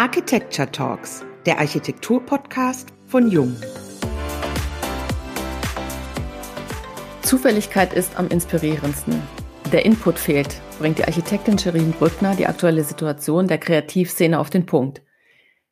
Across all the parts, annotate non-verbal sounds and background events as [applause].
Architecture Talks, der Architektur-Podcast von Jung. Zufälligkeit ist am inspirierendsten. Der Input fehlt, bringt die Architektin Sherin Brückner die aktuelle Situation der Kreativszene auf den Punkt.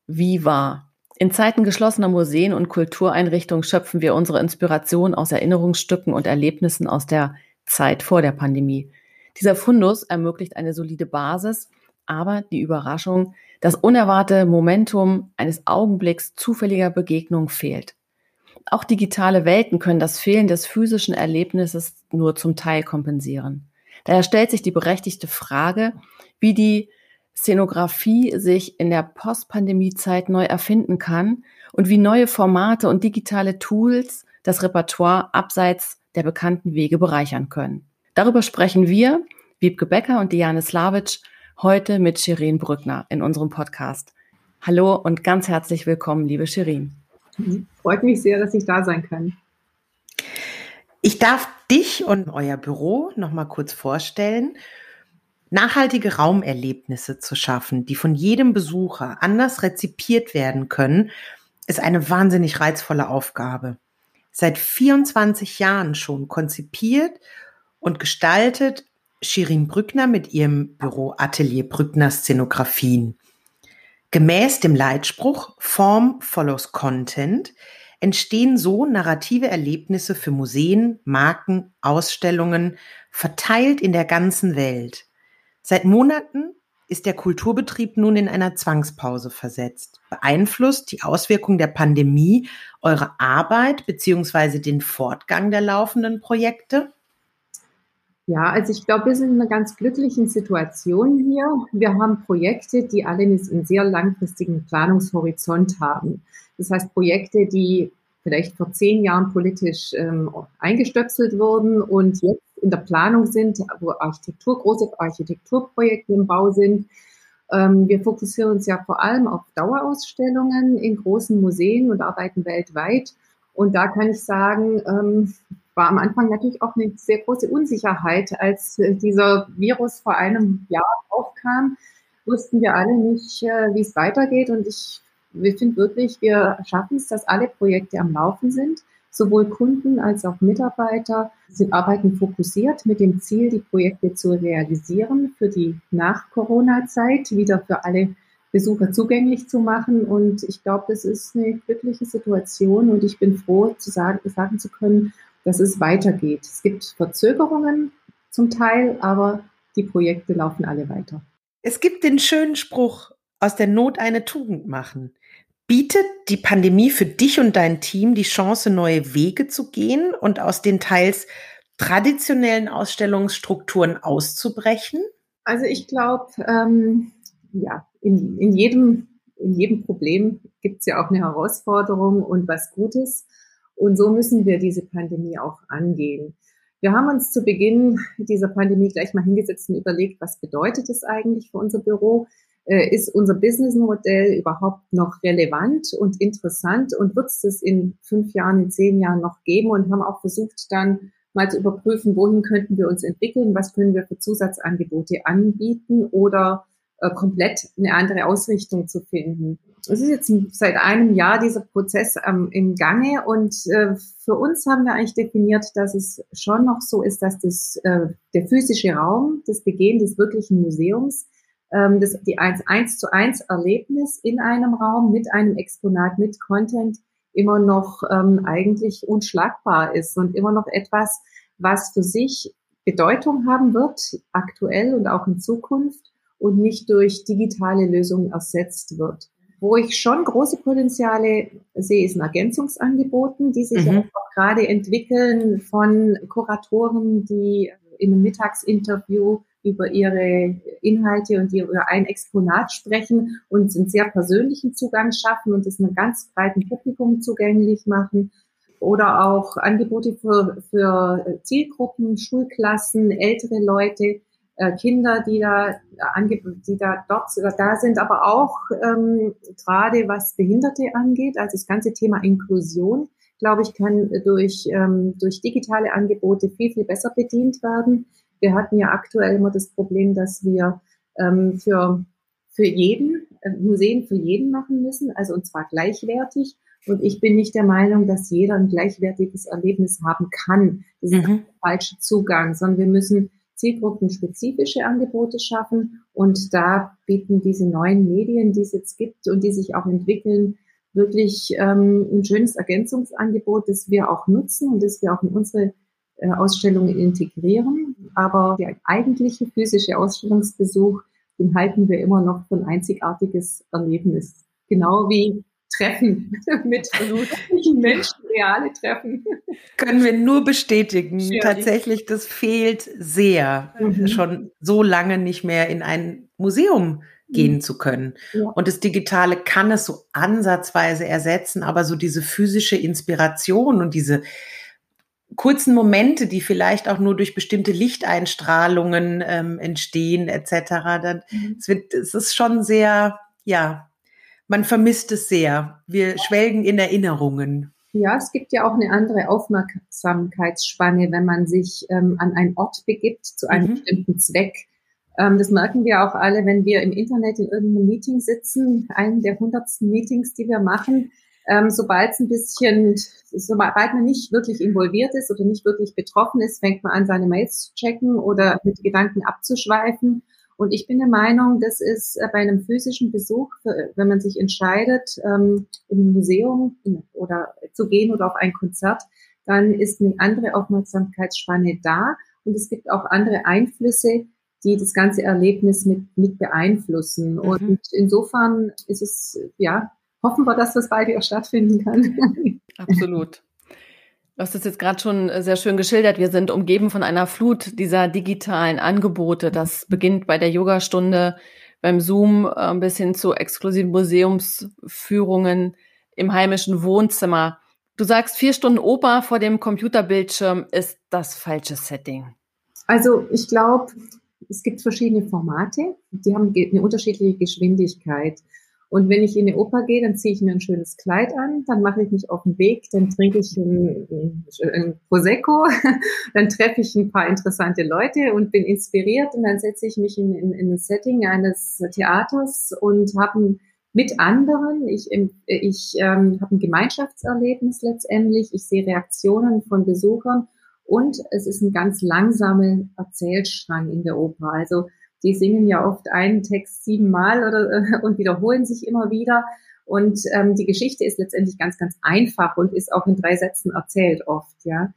Wie wahr? In Zeiten geschlossener Museen und Kultureinrichtungen schöpfen wir unsere Inspiration aus Erinnerungsstücken und Erlebnissen aus der Zeit vor der Pandemie. Dieser Fundus ermöglicht eine solide Basis, aber die Überraschung, das unerwartete Momentum eines Augenblicks zufälliger Begegnung fehlt. Auch digitale Welten können das Fehlen des physischen Erlebnisses nur zum Teil kompensieren. Daher stellt sich die berechtigte Frage, wie die Szenografie sich in der Postpandemie-Zeit neu erfinden kann und wie neue Formate und digitale Tools das Repertoire abseits der bekannten Wege bereichern können. Darüber sprechen wir, Wiebke Becker und Diane Slavic, heute mit Shirin Brückner in unserem Podcast. Hallo und ganz herzlich willkommen, liebe Shirin. Freut mich sehr, dass ich da sein kann. Ich darf dich und euer Büro noch mal kurz vorstellen. Nachhaltige Raumerlebnisse zu schaffen, die von jedem Besucher anders rezipiert werden können, ist eine wahnsinnig reizvolle Aufgabe. Seit 24 Jahren schon konzipiert und gestaltet Shirin Brückner mit ihrem Büro Atelier Brückner Szenografien. Gemäß dem Leitspruch Form follows Content entstehen so narrative Erlebnisse für Museen, Marken, Ausstellungen, verteilt in der ganzen Welt. Seit Monaten ist der Kulturbetrieb nun in einer Zwangspause versetzt. Beeinflusst die Auswirkung der Pandemie eure Arbeit beziehungsweise den Fortgang der laufenden Projekte? Ja, also ich glaube, wir sind in einer ganz glücklichen Situation hier. Wir haben Projekte, die alle einen sehr langfristigen Planungshorizont haben. Das heißt, Projekte, die vielleicht vor zehn Jahren politisch ähm, eingestöpselt wurden und jetzt in der Planung sind, wo Architektur, große Architekturprojekte im Bau sind. Ähm, wir fokussieren uns ja vor allem auf Dauerausstellungen in großen Museen und arbeiten weltweit. Und da kann ich sagen, ähm, war am Anfang natürlich auch eine sehr große Unsicherheit, als äh, dieser Virus vor einem Jahr aufkam, wussten wir alle nicht, äh, wie es weitergeht. Und ich, wir finden wirklich, wir schaffen es, dass alle Projekte am Laufen sind. Sowohl Kunden als auch Mitarbeiter sind, arbeiten fokussiert mit dem Ziel, die Projekte zu realisieren für die Nach-Corona-Zeit, wieder für alle Besucher zugänglich zu machen. Und ich glaube, das ist eine glückliche Situation und ich bin froh, zu sagen, sagen zu können, dass es weitergeht. Es gibt Verzögerungen zum Teil, aber die Projekte laufen alle weiter. Es gibt den schönen Spruch, aus der Not eine Tugend machen. Bietet die Pandemie für dich und dein Team die Chance, neue Wege zu gehen und aus den teils traditionellen Ausstellungsstrukturen auszubrechen? Also ich glaube, ähm, ja, in, in, jedem, in jedem Problem gibt es ja auch eine Herausforderung und was Gutes. Und so müssen wir diese Pandemie auch angehen. Wir haben uns zu Beginn dieser Pandemie gleich mal hingesetzt und überlegt, was bedeutet es eigentlich für unser Büro? Äh, ist unser Businessmodell überhaupt noch relevant und interessant und wird es das in fünf Jahren, in zehn Jahren noch geben? Und haben auch versucht, dann mal zu überprüfen, wohin könnten wir uns entwickeln, was können wir für Zusatzangebote anbieten oder äh, komplett eine andere Ausrichtung zu finden. Es ist jetzt seit einem Jahr dieser Prozess ähm, im Gange und äh, für uns haben wir eigentlich definiert, dass es schon noch so ist, dass das, äh, der physische Raum, das Begehen des wirklichen Museums, ähm, das, die 1, 1 zu 1 Erlebnis in einem Raum mit einem Exponat, mit Content immer noch ähm, eigentlich unschlagbar ist und immer noch etwas, was für sich Bedeutung haben wird, aktuell und auch in Zukunft und nicht durch digitale Lösungen ersetzt wird. Wo ich schon große Potenziale sehe, ist in Ergänzungsangeboten, die sich mhm. auch gerade entwickeln von Kuratoren, die in einem Mittagsinterview über ihre Inhalte und über ein Exponat sprechen und einen sehr persönlichen Zugang schaffen und es einem ganz breiten Publikum zugänglich machen. Oder auch Angebote für, für Zielgruppen, Schulklassen, ältere Leute, äh, Kinder, die da, die da dort da sind, aber auch ähm, gerade was Behinderte angeht, also das ganze Thema Inklusion, glaube ich, kann durch, ähm, durch digitale Angebote viel, viel besser bedient werden. Wir hatten ja aktuell immer das Problem, dass wir ähm, für, für jeden äh, Museen für jeden machen müssen, also und zwar gleichwertig. Und ich bin nicht der Meinung, dass jeder ein gleichwertiges Erlebnis haben kann. Das ist mhm. der falsche Zugang, sondern wir müssen zielgruppenspezifische Angebote schaffen. Und da bieten diese neuen Medien, die es jetzt gibt und die sich auch entwickeln, wirklich ähm, ein schönes Ergänzungsangebot, das wir auch nutzen und das wir auch in unsere äh, Ausstellungen integrieren. Aber der eigentliche physische Ausstellungsbesuch, den halten wir immer noch für ein einzigartiges Erlebnis. Genau wie Treffen [laughs] mit vernünftigen Menschen, reale Treffen. Können wir nur bestätigen. Schön. Tatsächlich, das fehlt sehr, mhm. schon so lange nicht mehr in ein Museum gehen mhm. zu können. Ja. Und das Digitale kann es so ansatzweise ersetzen, aber so diese physische Inspiration und diese kurzen Momente, die vielleicht auch nur durch bestimmte Lichteinstrahlungen ähm, entstehen, etc., dann mhm. es wird, es ist schon sehr, ja, man vermisst es sehr. Wir schwelgen in Erinnerungen. Ja, es gibt ja auch eine andere Aufmerksamkeitsspanne, wenn man sich ähm, an einen Ort begibt zu einem mhm. bestimmten Zweck. Ähm, das merken wir auch alle, wenn wir im Internet in irgendeinem Meeting sitzen, einem der hundertsten Meetings, die wir machen. Ähm, sobald es ein bisschen, sobald man nicht wirklich involviert ist oder nicht wirklich betroffen ist, fängt man an, seine Mails zu checken oder mit Gedanken abzuschweifen. Und ich bin der Meinung, das ist äh, bei einem physischen Besuch, wenn man sich entscheidet, ähm, im Museum oder zu gehen oder auf ein Konzert, dann ist eine andere Aufmerksamkeitsspanne da und es gibt auch andere Einflüsse, die das ganze Erlebnis mit, mit beeinflussen. Mhm. Und insofern ist es, ja, hoffen wir, dass das bald wieder stattfinden kann. Absolut. Du hast es jetzt gerade schon äh, sehr schön geschildert. Wir sind umgeben von einer Flut dieser digitalen Angebote. Das beginnt bei der Yogastunde, beim Zoom äh, bis hin zu exklusiven Museumsführungen im heimischen Wohnzimmer. Du sagst, vier Stunden Oper vor dem Computerbildschirm ist das falsche Setting. Also ich glaube, es gibt verschiedene Formate, die haben eine unterschiedliche Geschwindigkeit. Und wenn ich in eine Oper gehe, dann ziehe ich mir ein schönes Kleid an, dann mache ich mich auf den Weg, dann trinke ich ein, ein Prosecco, [laughs] dann treffe ich ein paar interessante Leute und bin inspiriert und dann setze ich mich in, in, in ein Setting eines Theaters und habe mit anderen, ich, ich ähm, habe ein Gemeinschaftserlebnis letztendlich, ich sehe Reaktionen von Besuchern und es ist ein ganz langsamer Erzählstrang in der Oper. Also die singen ja oft einen Text siebenmal oder äh, und wiederholen sich immer wieder. Und ähm, die Geschichte ist letztendlich ganz, ganz einfach und ist auch in drei Sätzen erzählt oft, ja.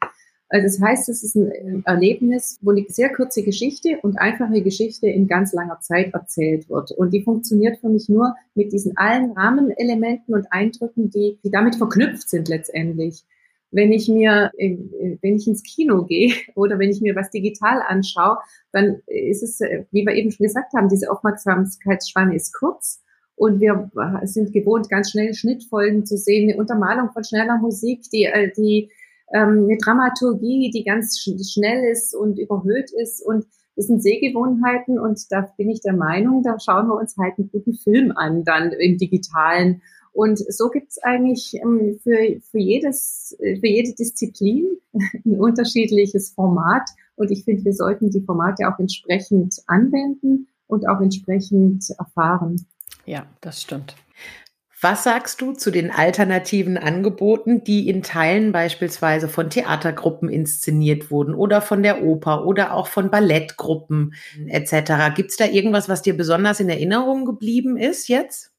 Also das heißt, es ist ein Erlebnis, wo eine sehr kurze Geschichte und einfache Geschichte in ganz langer Zeit erzählt wird. Und die funktioniert für mich nur mit diesen allen Rahmenelementen und Eindrücken, die, die damit verknüpft sind letztendlich wenn ich mir, äh, wenn ich ins Kino gehe [laughs] oder wenn ich mir was digital anschaue, dann ist es, äh, wie wir eben schon gesagt haben, diese Aufmerksamkeitsspanne ist kurz und wir sind gewohnt, ganz schnell Schnittfolgen zu sehen, eine Untermalung von schneller Musik, die, äh, die ähm, eine Dramaturgie, die ganz schnell ist und überhöht ist und das sind Sehgewohnheiten und da bin ich der Meinung, da schauen wir uns halt einen guten Film an, dann im digitalen und so gibt es eigentlich ähm, für, für, jedes, für jede Disziplin [laughs] ein unterschiedliches Format. Und ich finde, wir sollten die Formate auch entsprechend anwenden und auch entsprechend erfahren. Ja, das stimmt. Was sagst du zu den alternativen Angeboten, die in Teilen beispielsweise von Theatergruppen inszeniert wurden oder von der Oper oder auch von Ballettgruppen etc.? Gibt es da irgendwas, was dir besonders in Erinnerung geblieben ist jetzt?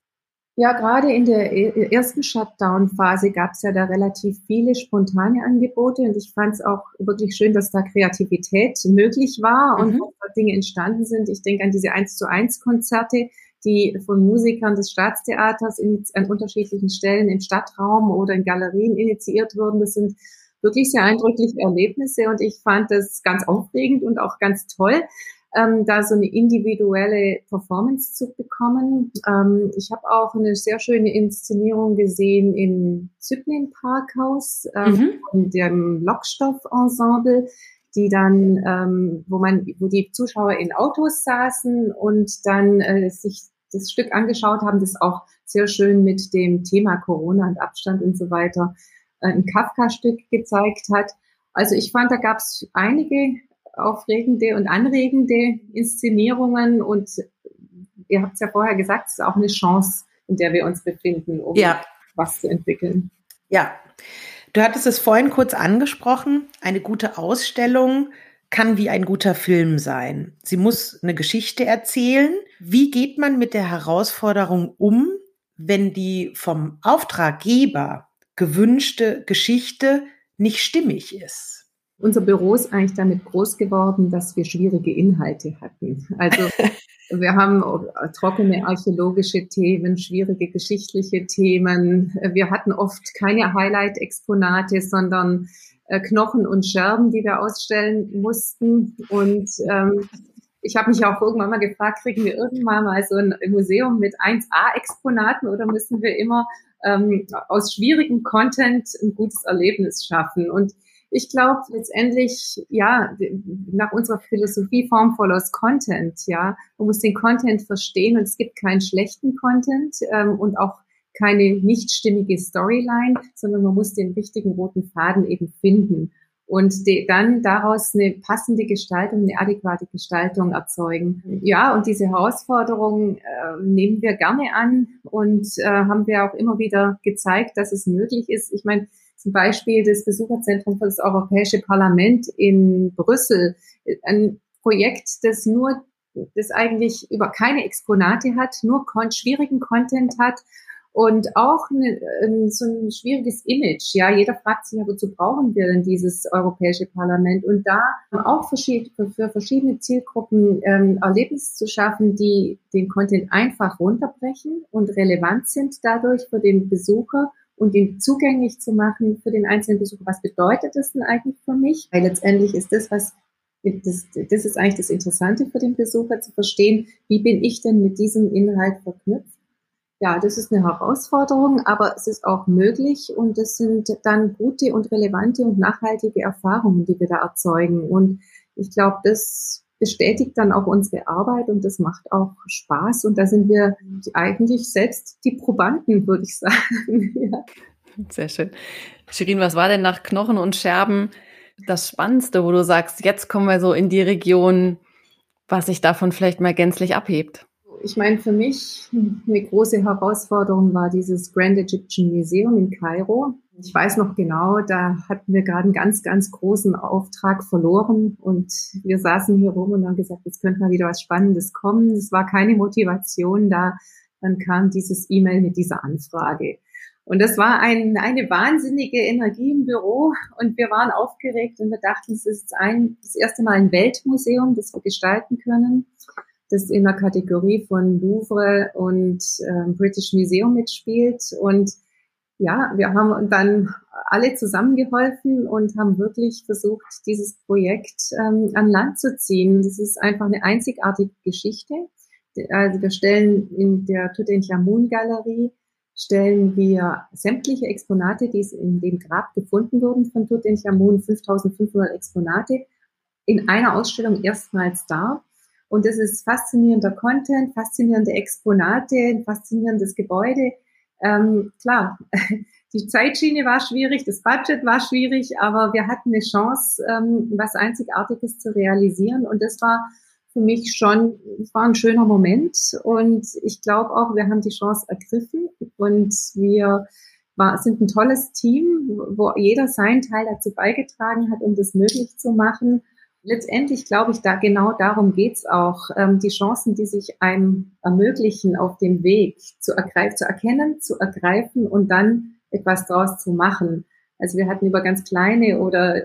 Ja, gerade in der e-, ersten Shutdown-Phase gab es ja da relativ viele spontane Angebote und ich fand es auch wirklich schön, dass da Kreativität möglich war und mhm. Dinge entstanden sind. Ich denke an diese 1 zu 1 Konzerte, die von Musikern des Staatstheaters in, an unterschiedlichen Stellen im Stadtraum oder in Galerien initiiert wurden. Das sind wirklich sehr eindrückliche Erlebnisse und ich fand das ganz aufregend und auch ganz toll ähm, da so eine individuelle Performance zu bekommen. Ähm, ich habe auch eine sehr schöne Inszenierung gesehen im Zyklin Parkhaus ähm, mhm. dem Lockstoff-Ensemble die dann, ähm, wo man, wo die Zuschauer in Autos saßen und dann äh, sich das Stück angeschaut haben, das auch sehr schön mit dem Thema Corona und Abstand und so weiter äh, ein Kafka-Stück gezeigt hat. Also ich fand, da gab es einige aufregende und anregende Inszenierungen und ihr habt es ja vorher gesagt, es ist auch eine Chance, in der wir uns befinden, um ja. was zu entwickeln. Ja, du hattest es vorhin kurz angesprochen. Eine gute Ausstellung kann wie ein guter Film sein. Sie muss eine Geschichte erzählen. Wie geht man mit der Herausforderung um, wenn die vom Auftraggeber gewünschte Geschichte nicht stimmig ist? Unser Büro ist eigentlich damit groß geworden, dass wir schwierige Inhalte hatten. Also [laughs] wir haben trockene archäologische Themen, schwierige geschichtliche Themen. Wir hatten oft keine Highlight-Exponate, sondern äh, Knochen und Scherben, die wir ausstellen mussten. Und ähm, ich habe mich auch irgendwann mal gefragt, kriegen wir irgendwann mal so ein Museum mit 1A-Exponaten oder müssen wir immer ähm, aus schwierigem Content ein gutes Erlebnis schaffen? Und ich glaube letztendlich, ja, nach unserer Philosophie Form follows Content, ja. Man muss den Content verstehen und es gibt keinen schlechten Content ähm, und auch keine nicht stimmige Storyline, sondern man muss den richtigen roten Faden eben finden und de, dann daraus eine passende Gestaltung, eine adäquate Gestaltung erzeugen. Ja, und diese Herausforderung äh, nehmen wir gerne an und äh, haben wir auch immer wieder gezeigt, dass es möglich ist. Ich meine, zum Beispiel das Besucherzentrum für das Europäische Parlament in Brüssel, ein Projekt, das nur, das eigentlich über keine Exponate hat, nur schwierigen Content hat und auch eine, so ein schwieriges Image. Ja, jeder fragt sich ja, wozu brauchen wir denn dieses Europäische Parlament? Und da auch für verschiedene Zielgruppen ähm, Erlebnisse zu schaffen, die den Content einfach runterbrechen und relevant sind dadurch für den Besucher und ihn zugänglich zu machen für den einzelnen Besucher. Was bedeutet das denn eigentlich für mich? Weil letztendlich ist das, was das, das ist eigentlich das Interessante für den Besucher zu verstehen, wie bin ich denn mit diesem Inhalt verknüpft ja, das ist eine Herausforderung, aber es ist auch möglich und es sind dann gute und relevante und nachhaltige Erfahrungen, die wir da erzeugen. Und ich glaube, das bestätigt dann auch unsere Arbeit und das macht auch Spaß. Und da sind wir eigentlich selbst die Probanden, würde ich sagen. [laughs] ja. Sehr schön. Shirin, was war denn nach Knochen und Scherben das Spannendste, wo du sagst, jetzt kommen wir so in die Region, was sich davon vielleicht mal gänzlich abhebt? Ich meine, für mich eine große Herausforderung war dieses Grand Egyptian Museum in Kairo. Ich weiß noch genau, da hatten wir gerade einen ganz, ganz großen Auftrag verloren und wir saßen hier rum und haben gesagt, jetzt könnte mal wieder was Spannendes kommen. Es war keine Motivation da. Dann kam dieses E-Mail mit dieser Anfrage. Und das war ein, eine wahnsinnige Energie im Büro und wir waren aufgeregt und wir dachten, es ist ein, das erste Mal ein Weltmuseum, das wir gestalten können das in der Kategorie von Louvre und äh, British Museum mitspielt. Und ja, wir haben dann alle zusammengeholfen und haben wirklich versucht, dieses Projekt ähm, an Land zu ziehen. Das ist einfach eine einzigartige Geschichte. Also wir stellen in der Tutanchamun Galerie stellen wir sämtliche Exponate, die in dem Grab gefunden wurden von Tutanchamun, 5500 Exponate, in einer Ausstellung erstmals dar. Und das ist faszinierender Content, faszinierende Exponate, ein faszinierendes Gebäude. Ähm, klar, [laughs] die Zeitschiene war schwierig, das Budget war schwierig, aber wir hatten eine Chance, ähm, was Einzigartiges zu realisieren. Und das war für mich schon, war ein schöner Moment. Und ich glaube auch, wir haben die Chance ergriffen und wir war, sind ein tolles Team, wo jeder seinen Teil dazu beigetragen hat, um das möglich zu machen letztendlich glaube ich, da genau darum geht's auch, ähm, die Chancen, die sich einem ermöglichen, auf dem Weg zu, ergreifen, zu erkennen, zu ergreifen und dann etwas daraus zu machen. Also wir hatten über ganz kleine oder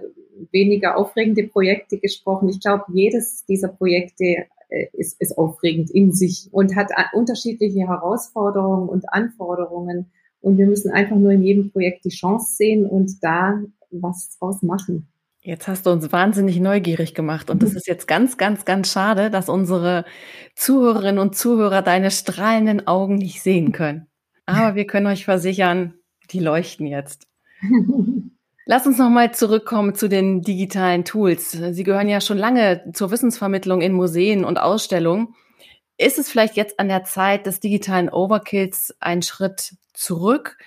weniger aufregende Projekte gesprochen. Ich glaube, jedes dieser Projekte äh, ist, ist aufregend in sich und hat unterschiedliche Herausforderungen und Anforderungen. Und wir müssen einfach nur in jedem Projekt die Chance sehen und da was draus machen. Jetzt hast du uns wahnsinnig neugierig gemacht und es ist jetzt ganz, ganz, ganz schade, dass unsere Zuhörerinnen und Zuhörer deine strahlenden Augen nicht sehen können. Aber wir können euch versichern, die leuchten jetzt. [laughs] Lass uns nochmal zurückkommen zu den digitalen Tools. Sie gehören ja schon lange zur Wissensvermittlung in Museen und Ausstellungen. Ist es vielleicht jetzt an der Zeit des digitalen Overkills einen Schritt zurück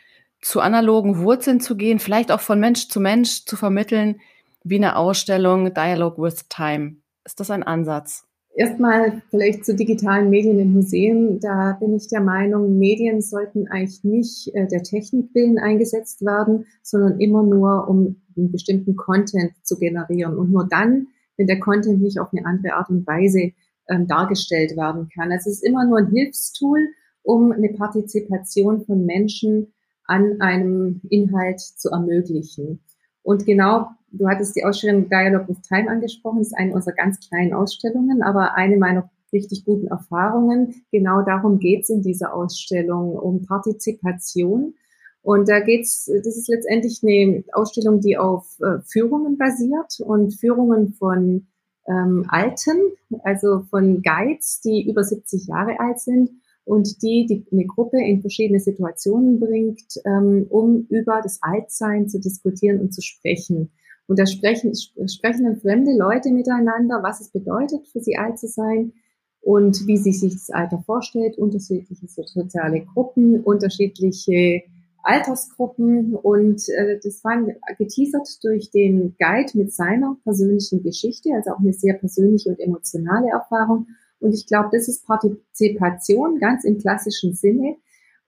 zu analogen Wurzeln zu gehen, vielleicht auch von Mensch zu Mensch zu vermitteln, wie eine Ausstellung Dialogue with Time. Ist das ein Ansatz? Erstmal vielleicht zu digitalen Medien im Museum. Da bin ich der Meinung, Medien sollten eigentlich nicht äh, der Technik willen eingesetzt werden, sondern immer nur, um einen bestimmten Content zu generieren. Und nur dann, wenn der Content nicht auf eine andere Art und Weise ähm, dargestellt werden kann. Also es ist immer nur ein Hilfstool, um eine Partizipation von Menschen an einem Inhalt zu ermöglichen. Und genau, du hattest die Ausstellung Dialogue with Time angesprochen, das ist eine unserer ganz kleinen Ausstellungen, aber eine meiner richtig guten Erfahrungen. Genau darum geht's in dieser Ausstellung, um Partizipation. Und da geht's, das ist letztendlich eine Ausstellung, die auf äh, Führungen basiert und Führungen von ähm, Alten, also von Guides, die über 70 Jahre alt sind und die, die eine Gruppe in verschiedene Situationen bringt, ähm, um über das Altsein zu diskutieren und zu sprechen. Und da sprechen, sprechen dann fremde Leute miteinander, was es bedeutet, für sie alt zu sein und wie sie sich das Alter vorstellt, unterschiedliche soziale Gruppen, unterschiedliche Altersgruppen. Und äh, das war geteasert durch den Guide mit seiner persönlichen Geschichte, also auch eine sehr persönliche und emotionale Erfahrung. Und ich glaube, das ist Partizipation ganz im klassischen Sinne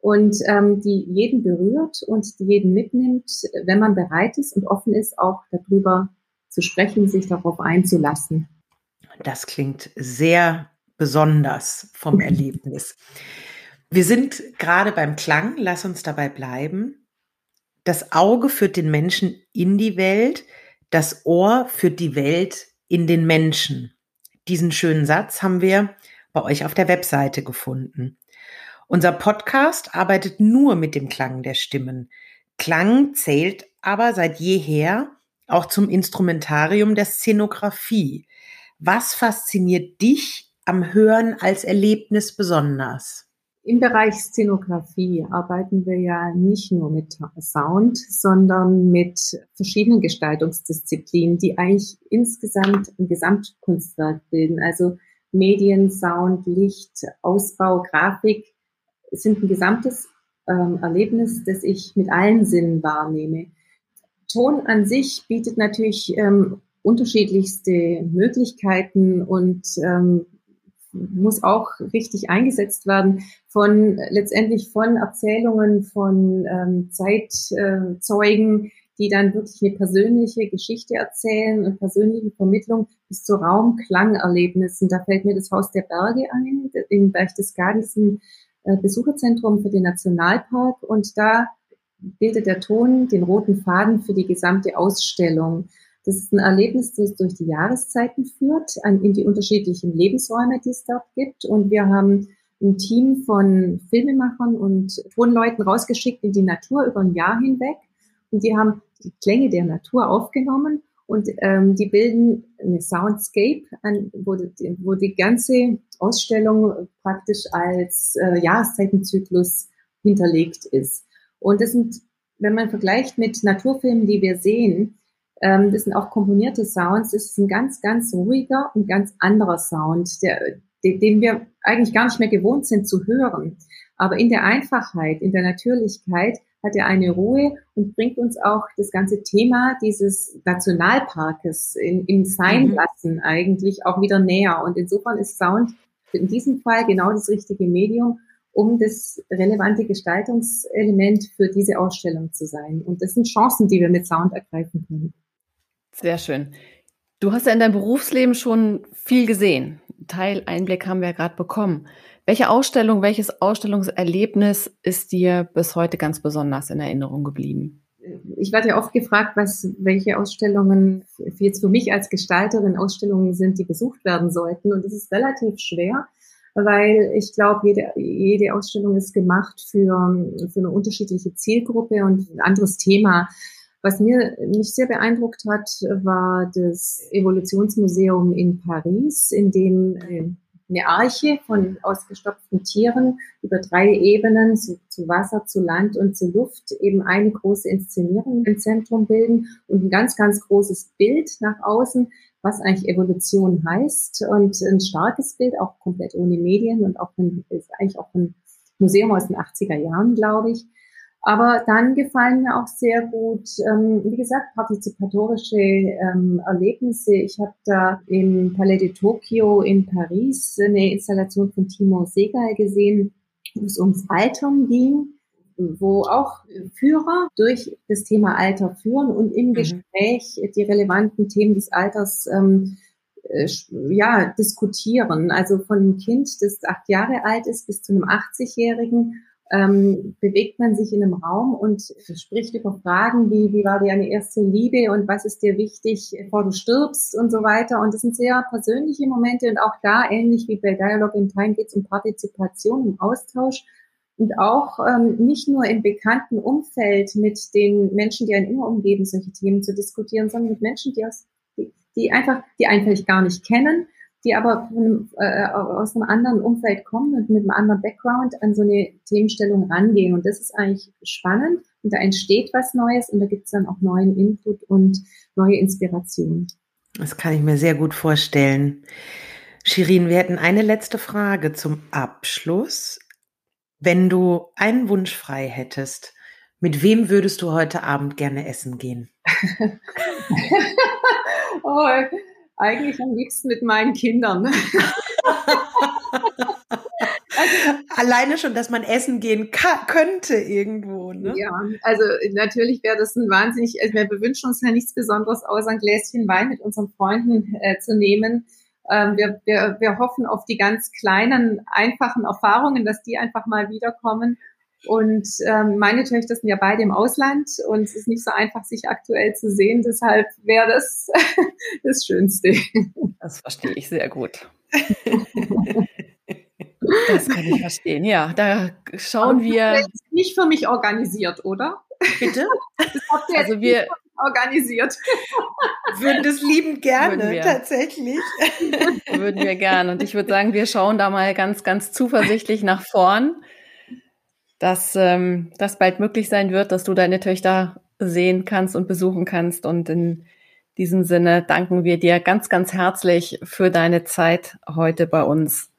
und ähm, die jeden berührt und die jeden mitnimmt, wenn man bereit ist und offen ist, auch darüber zu sprechen, sich darauf einzulassen. Das klingt sehr besonders vom [laughs] Erlebnis. Wir sind gerade beim Klang, lass uns dabei bleiben. Das Auge führt den Menschen in die Welt, das Ohr führt die Welt in den Menschen. Diesen schönen Satz haben wir bei euch auf der Webseite gefunden. Unser Podcast arbeitet nur mit dem Klang der Stimmen. Klang zählt aber seit jeher auch zum Instrumentarium der Szenografie. Was fasziniert dich am Hören als Erlebnis besonders? Im Bereich Szenografie arbeiten wir ja nicht nur mit Sound, sondern mit verschiedenen Gestaltungsdisziplinen, die eigentlich insgesamt ein Gesamtkunstwerk bilden. Also Medien, Sound, Licht, Ausbau, Grafik sind ein gesamtes ähm, Erlebnis, das ich mit allen Sinnen wahrnehme. Ton an sich bietet natürlich ähm, unterschiedlichste Möglichkeiten und ähm, muss auch richtig eingesetzt werden von letztendlich von Erzählungen von ähm, Zeitzeugen, die dann wirklich eine persönliche Geschichte erzählen und persönliche Vermittlung bis zu Raumklangerlebnissen. Da fällt mir das Haus der Berge ein, im Berchtesgaden ist ein äh, Besucherzentrum für den Nationalpark und da bildet der Ton den roten Faden für die gesamte Ausstellung. Das ist ein Erlebnis, das durch die Jahreszeiten führt, an, in die unterschiedlichen Lebensräume, die es dort gibt. Und wir haben ein Team von Filmemachern und Tonleuten rausgeschickt in die Natur über ein Jahr hinweg. Und die haben die Klänge der Natur aufgenommen und ähm, die bilden eine Soundscape, an, wo, die, wo die ganze Ausstellung praktisch als äh, Jahreszeitenzyklus hinterlegt ist. Und das sind, wenn man vergleicht mit Naturfilmen, die wir sehen, ähm, das sind auch komponierte Sounds. Das ist ein ganz, ganz ruhiger und ganz anderer Sound, der, den wir eigentlich gar nicht mehr gewohnt sind zu hören. Aber in der Einfachheit, in der Natürlichkeit hat er eine Ruhe und bringt uns auch das ganze Thema dieses Nationalparkes in, im Sein mhm. lassen eigentlich auch wieder näher. Und insofern ist Sound in diesem Fall genau das richtige Medium, um das relevante Gestaltungselement für diese Ausstellung zu sein. Und das sind Chancen, die wir mit Sound ergreifen können. Sehr schön. Du hast ja in deinem Berufsleben schon viel gesehen. Teil Einblick haben wir ja gerade bekommen. Welche Ausstellung, welches Ausstellungserlebnis ist dir bis heute ganz besonders in Erinnerung geblieben? Ich werde ja oft gefragt, was, welche Ausstellungen jetzt für mich als Gestalterin Ausstellungen sind, die besucht werden sollten. Und das ist relativ schwer, weil ich glaube, jede, jede Ausstellung ist gemacht für, für eine unterschiedliche Zielgruppe und ein anderes Thema. Was mir mich sehr beeindruckt hat, war das Evolutionsmuseum in Paris, in dem äh, eine Arche von ausgestopften Tieren über drei Ebenen zu, zu, Wasser, zu Land und zu Luft eben eine große Inszenierung im Zentrum bilden und ein ganz, ganz großes Bild nach außen, was eigentlich Evolution heißt und ein starkes Bild, auch komplett ohne Medien und auch ein, ist eigentlich auch ein Museum aus den 80er Jahren, glaube ich. Aber dann gefallen mir auch sehr gut, ähm, wie gesagt, partizipatorische ähm, Erlebnisse. Ich habe da im Palais de Tokio in Paris eine Installation von Timo Segal gesehen, wo es ums Altern ging, wo auch Führer durch das Thema Alter führen und im mhm. Gespräch die relevanten Themen des Alters ähm, äh, ja, diskutieren. Also von einem Kind, das acht Jahre alt ist, bis zu einem 80-Jährigen ähm, bewegt man sich in einem Raum und spricht über Fragen wie, wie war deine erste Liebe und was ist dir wichtig, bevor du stirbst und so weiter. Und das sind sehr persönliche Momente und auch da, ähnlich wie bei Dialogue in Time, geht es um Partizipation, um Austausch und auch ähm, nicht nur im bekannten Umfeld mit den Menschen, die einen immer umgeben, solche Themen zu diskutieren, sondern mit Menschen, die, aus, die, die einfach, die einen vielleicht gar nicht kennen die aber von, äh, aus einem anderen Umfeld kommen und mit einem anderen Background an so eine Themenstellung rangehen. Und das ist eigentlich spannend und da entsteht was Neues und da gibt es dann auch neuen Input und neue Inspiration. Das kann ich mir sehr gut vorstellen. Shirin, wir hätten eine letzte Frage zum Abschluss. Wenn du einen Wunsch frei hättest, mit wem würdest du heute Abend gerne essen gehen? [laughs] [laughs] oh, eigentlich am liebsten mit meinen Kindern. also, [laughs] Alleine schon, dass man essen gehen könnte irgendwo. Ne? Ja, also natürlich wäre das ein wahnsinnig, also wir wünschen uns ja nichts Besonderes, außer ein Gläschen Wein mit unseren Freunden äh, zu nehmen. Ähm, wir, wir, wir hoffen auf die ganz kleinen, einfachen Erfahrungen, dass die einfach mal wiederkommen. Und ähm, meine Töchter sind ja beide im Ausland und es ist nicht so einfach, sich aktuell zu sehen. Deshalb wäre das [laughs] das Schönste. Das verstehe ich sehr gut. Das kann ich verstehen. Ja, da schauen Aber wir. Das ist nicht für mich organisiert, oder? Bitte? Das habt ihr also wir organisiert. Würden das liebend gerne, würden tatsächlich. Würden wir gerne. Und ich würde sagen, wir schauen da mal ganz, ganz zuversichtlich nach vorn dass ähm, das bald möglich sein wird, dass du deine Töchter sehen kannst und besuchen kannst. Und in diesem Sinne danken wir dir ganz, ganz herzlich für deine Zeit heute bei uns,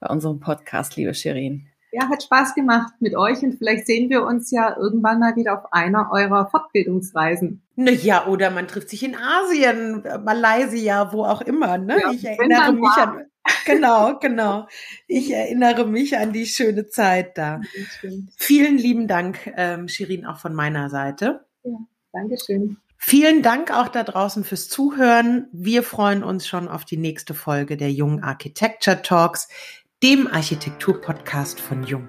bei unserem Podcast, liebe Shirin. Ja, hat Spaß gemacht mit euch und vielleicht sehen wir uns ja irgendwann mal wieder auf einer eurer Fortbildungsreisen. Na ja, oder man trifft sich in Asien, Malaysia, wo auch immer. Ne? Ja, ich erinnere mich an genau, genau. Ich erinnere mich an die schöne Zeit da. Vielen lieben Dank, ähm, Shirin, auch von meiner Seite. Ja, Dankeschön. Vielen Dank auch da draußen fürs Zuhören. Wir freuen uns schon auf die nächste Folge der Jung Architecture Talks, dem Architektur-Podcast von Jung.